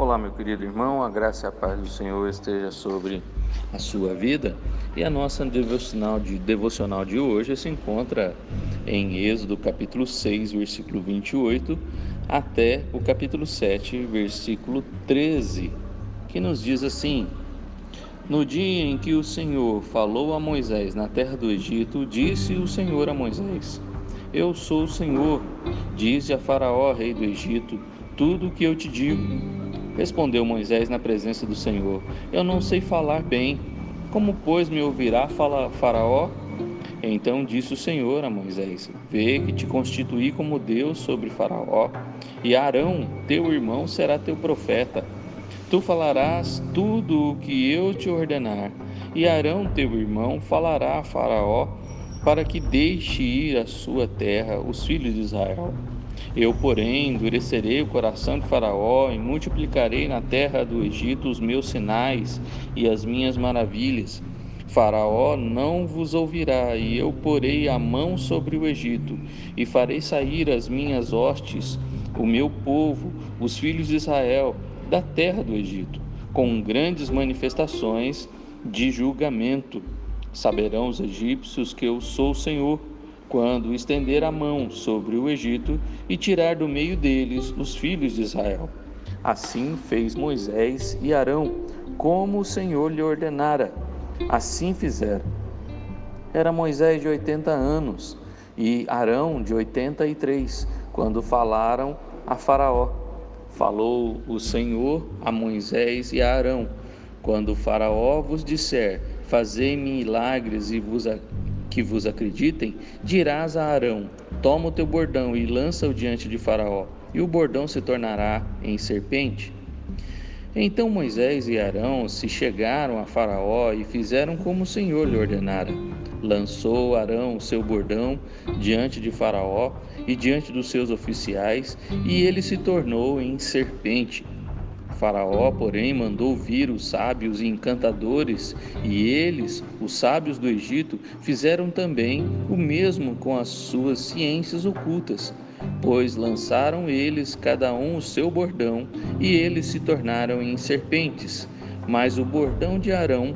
Olá, meu querido irmão, a graça e a paz do Senhor esteja sobre a sua vida. E a nossa devocional de, devocional de hoje se encontra em Êxodo capítulo 6, versículo 28, até o capítulo 7, versículo 13, que nos diz assim: No dia em que o Senhor falou a Moisés na terra do Egito, disse o Senhor a Moisés: Eu sou o Senhor. Dize a Faraó, rei do Egito, tudo o que eu te digo Respondeu Moisés na presença do Senhor: Eu não sei falar bem. Como, pois, me ouvirá falar Faraó? Então disse o Senhor a Moisés: Vê que te constituí como Deus sobre Faraó, e Arão, teu irmão, será teu profeta. Tu falarás tudo o que eu te ordenar, e Arão, teu irmão, falará a Faraó, para que deixe ir à sua terra os filhos de Israel. Eu, porém, endurecerei o coração de Faraó e multiplicarei na terra do Egito os meus sinais e as minhas maravilhas. Faraó não vos ouvirá, e eu porei a mão sobre o Egito, e farei sair as minhas hostes, o meu povo, os filhos de Israel, da terra do Egito, com grandes manifestações de julgamento. Saberão os egípcios que eu sou o Senhor quando estender a mão sobre o Egito e tirar do meio deles os filhos de Israel. Assim fez Moisés e Arão, como o Senhor lhe ordenara. Assim fizeram. Era Moisés de oitenta anos e Arão de oitenta e três, quando falaram a Faraó. Falou o Senhor a Moisés e a Arão: Quando Faraó vos disser, fazei milagres e vos que vos acreditem, dirás a Arão: Toma o teu bordão e lança-o diante de Faraó, e o bordão se tornará em serpente. Então Moisés e Arão se chegaram a Faraó e fizeram como o Senhor lhe ordenara. Lançou Arão o seu bordão diante de Faraó e diante dos seus oficiais, e ele se tornou em serpente. Faraó, porém, mandou vir os sábios e encantadores, e eles, os sábios do Egito, fizeram também o mesmo com as suas ciências ocultas, pois lançaram eles cada um o seu bordão, e eles se tornaram em serpentes. Mas o bordão de Arão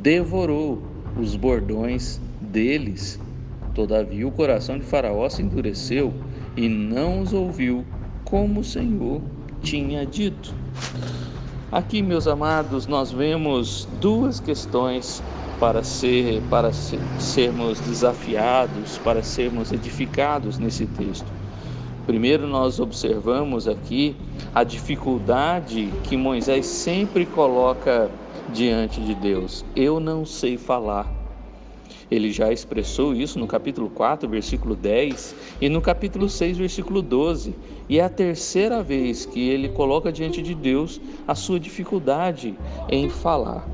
devorou os bordões deles. Todavia o coração de Faraó se endureceu e não os ouviu, como o Senhor tinha dito. Aqui, meus amados, nós vemos duas questões para ser para sermos desafiados, para sermos edificados nesse texto. Primeiro, nós observamos aqui a dificuldade que Moisés sempre coloca diante de Deus. Eu não sei falar ele já expressou isso no capítulo 4, versículo 10 e no capítulo 6, versículo 12. E é a terceira vez que ele coloca diante de Deus a sua dificuldade em falar.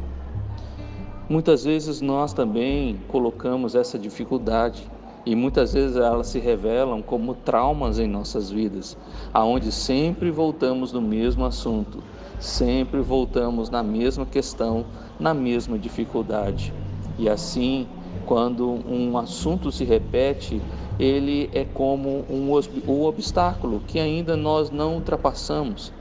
Muitas vezes nós também colocamos essa dificuldade e muitas vezes elas se revelam como traumas em nossas vidas, aonde sempre voltamos no mesmo assunto, sempre voltamos na mesma questão, na mesma dificuldade. E assim quando um assunto se repete, ele é como um, um obstáculo que ainda nós não ultrapassamos.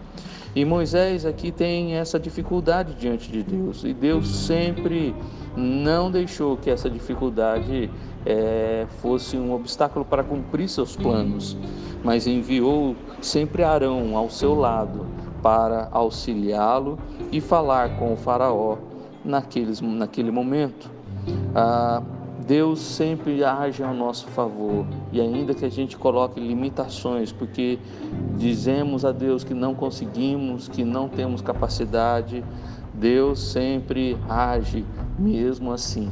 E Moisés aqui tem essa dificuldade diante de Deus, e Deus sempre não deixou que essa dificuldade é, fosse um obstáculo para cumprir seus planos, mas enviou sempre Arão ao seu lado para auxiliá-lo e falar com o Faraó naqueles, naquele momento. Ah, Deus sempre age ao nosso favor e ainda que a gente coloque limitações, porque dizemos a Deus que não conseguimos, que não temos capacidade, Deus sempre age mesmo assim.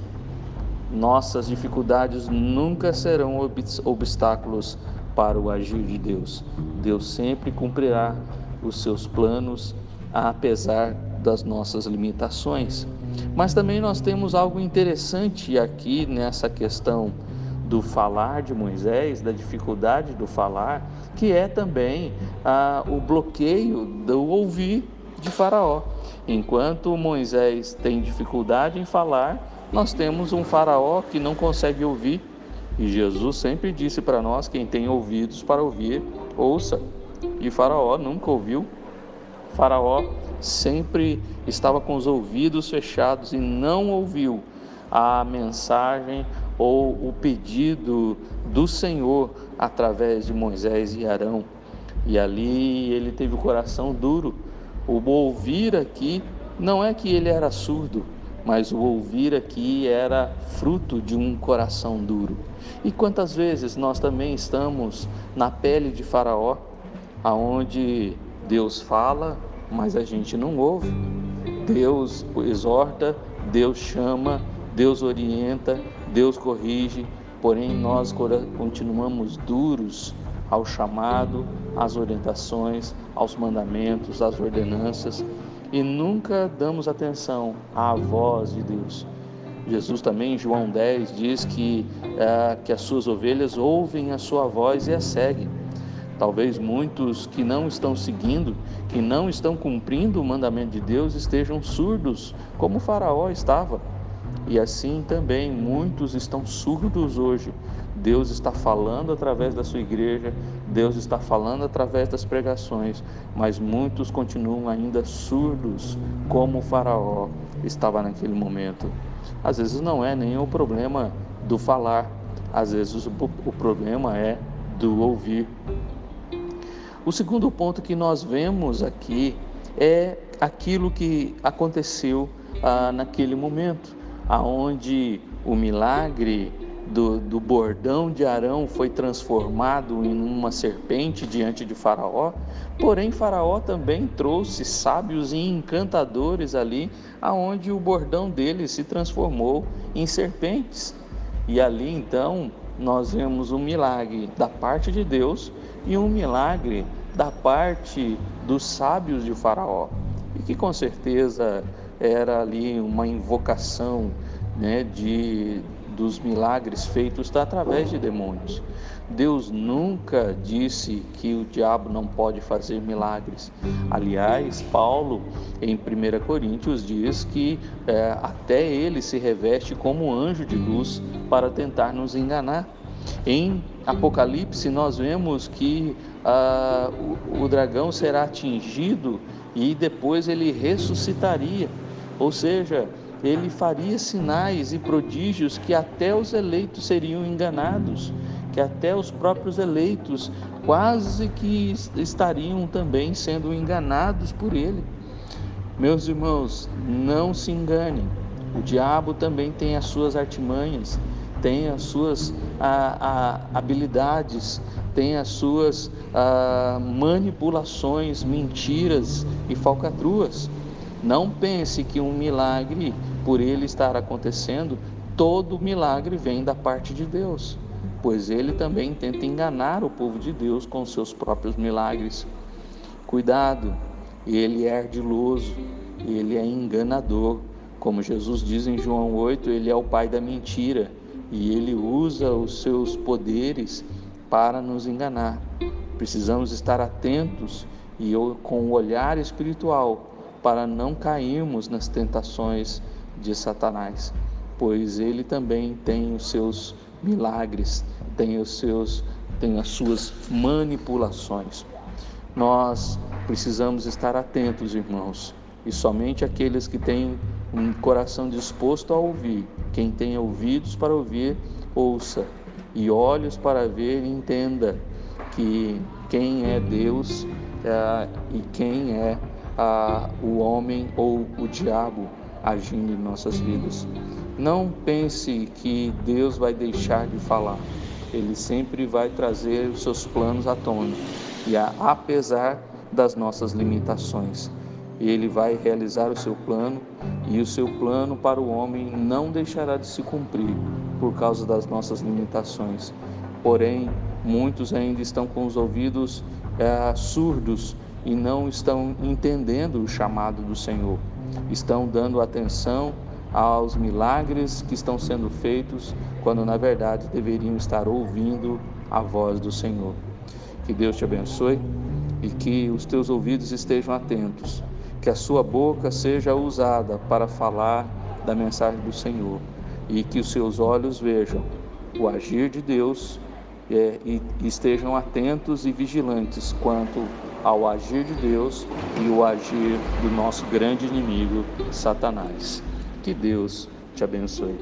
Nossas dificuldades nunca serão obstáculos para o agir de Deus. Deus sempre cumprirá os seus planos, apesar das nossas limitações. Mas também nós temos algo interessante aqui nessa questão do falar de Moisés, da dificuldade do falar, que é também ah, o bloqueio do ouvir de Faraó. Enquanto Moisés tem dificuldade em falar, nós temos um Faraó que não consegue ouvir. E Jesus sempre disse para nós: quem tem ouvidos para ouvir, ouça. E Faraó nunca ouviu Faraó sempre estava com os ouvidos fechados e não ouviu a mensagem ou o pedido do Senhor através de Moisés e Arão. E ali ele teve o coração duro. O ouvir aqui não é que ele era surdo, mas o ouvir aqui era fruto de um coração duro. E quantas vezes nós também estamos na pele de Faraó, aonde Deus fala, mas a gente não ouve. Deus exorta, Deus chama, Deus orienta, Deus corrige, porém nós continuamos duros ao chamado, às orientações, aos mandamentos, às ordenanças e nunca damos atenção à voz de Deus. Jesus também, em João 10, diz que, é, que as suas ovelhas ouvem a sua voz e a seguem. Talvez muitos que não estão seguindo, que não estão cumprindo o mandamento de Deus, estejam surdos, como Faraó estava. E assim também muitos estão surdos hoje. Deus está falando através da sua igreja, Deus está falando através das pregações, mas muitos continuam ainda surdos, como o Faraó estava naquele momento. Às vezes não é nem o problema do falar, às vezes o problema é do ouvir. O segundo ponto que nós vemos aqui é aquilo que aconteceu ah, naquele momento aonde o milagre do, do, bordão de Arão foi transformado em uma serpente diante de Faraó, porém Faraó também trouxe sábios e encantadores ali, aonde o bordão dele se transformou em serpentes. E ali então nós vemos um milagre da parte de Deus e um milagre da parte dos sábios de Faraó, e que com certeza era ali uma invocação né, de, dos milagres feitos através de demônios. Deus nunca disse que o diabo não pode fazer milagres. Aliás, Paulo, em 1 Coríntios, diz que é, até ele se reveste como anjo de luz para tentar nos enganar. Em Apocalipse, nós vemos que ah, o, o dragão será atingido e depois ele ressuscitaria. Ou seja, ele faria sinais e prodígios que até os eleitos seriam enganados, que até os próprios eleitos quase que estariam também sendo enganados por ele. Meus irmãos, não se enganem. O diabo também tem as suas artimanhas, tem as suas a, a, habilidades, tem as suas a, manipulações, mentiras e falcatruas. Não pense que um milagre, por ele estar acontecendo, todo milagre vem da parte de Deus, pois ele também tenta enganar o povo de Deus com seus próprios milagres. Cuidado, ele é ardiloso, ele é enganador. Como Jesus diz em João 8, ele é o pai da mentira e ele usa os seus poderes para nos enganar. Precisamos estar atentos e com o olhar espiritual para não cairmos nas tentações de Satanás, pois ele também tem os seus milagres, tem os seus tem as suas manipulações. Nós precisamos estar atentos, irmãos, e somente aqueles que têm um coração disposto a ouvir, quem tem ouvidos para ouvir, ouça, e olhos para ver, entenda que quem é Deus é, e quem é a, o homem ou o diabo agindo em nossas vidas. Não pense que Deus vai deixar de falar. Ele sempre vai trazer os seus planos à tona, e a, apesar das nossas limitações. Ele vai realizar o seu plano e o seu plano para o homem não deixará de se cumprir por causa das nossas limitações. Porém, muitos ainda estão com os ouvidos é, surdos e não estão entendendo o chamado do Senhor. Estão dando atenção aos milagres que estão sendo feitos, quando na verdade deveriam estar ouvindo a voz do Senhor. Que Deus te abençoe e que os teus ouvidos estejam atentos, que a sua boca seja usada para falar da mensagem do Senhor e que os seus olhos vejam o agir de Deus é, e estejam atentos e vigilantes quanto ao agir de Deus e o agir do nosso grande inimigo, Satanás. Que Deus te abençoe.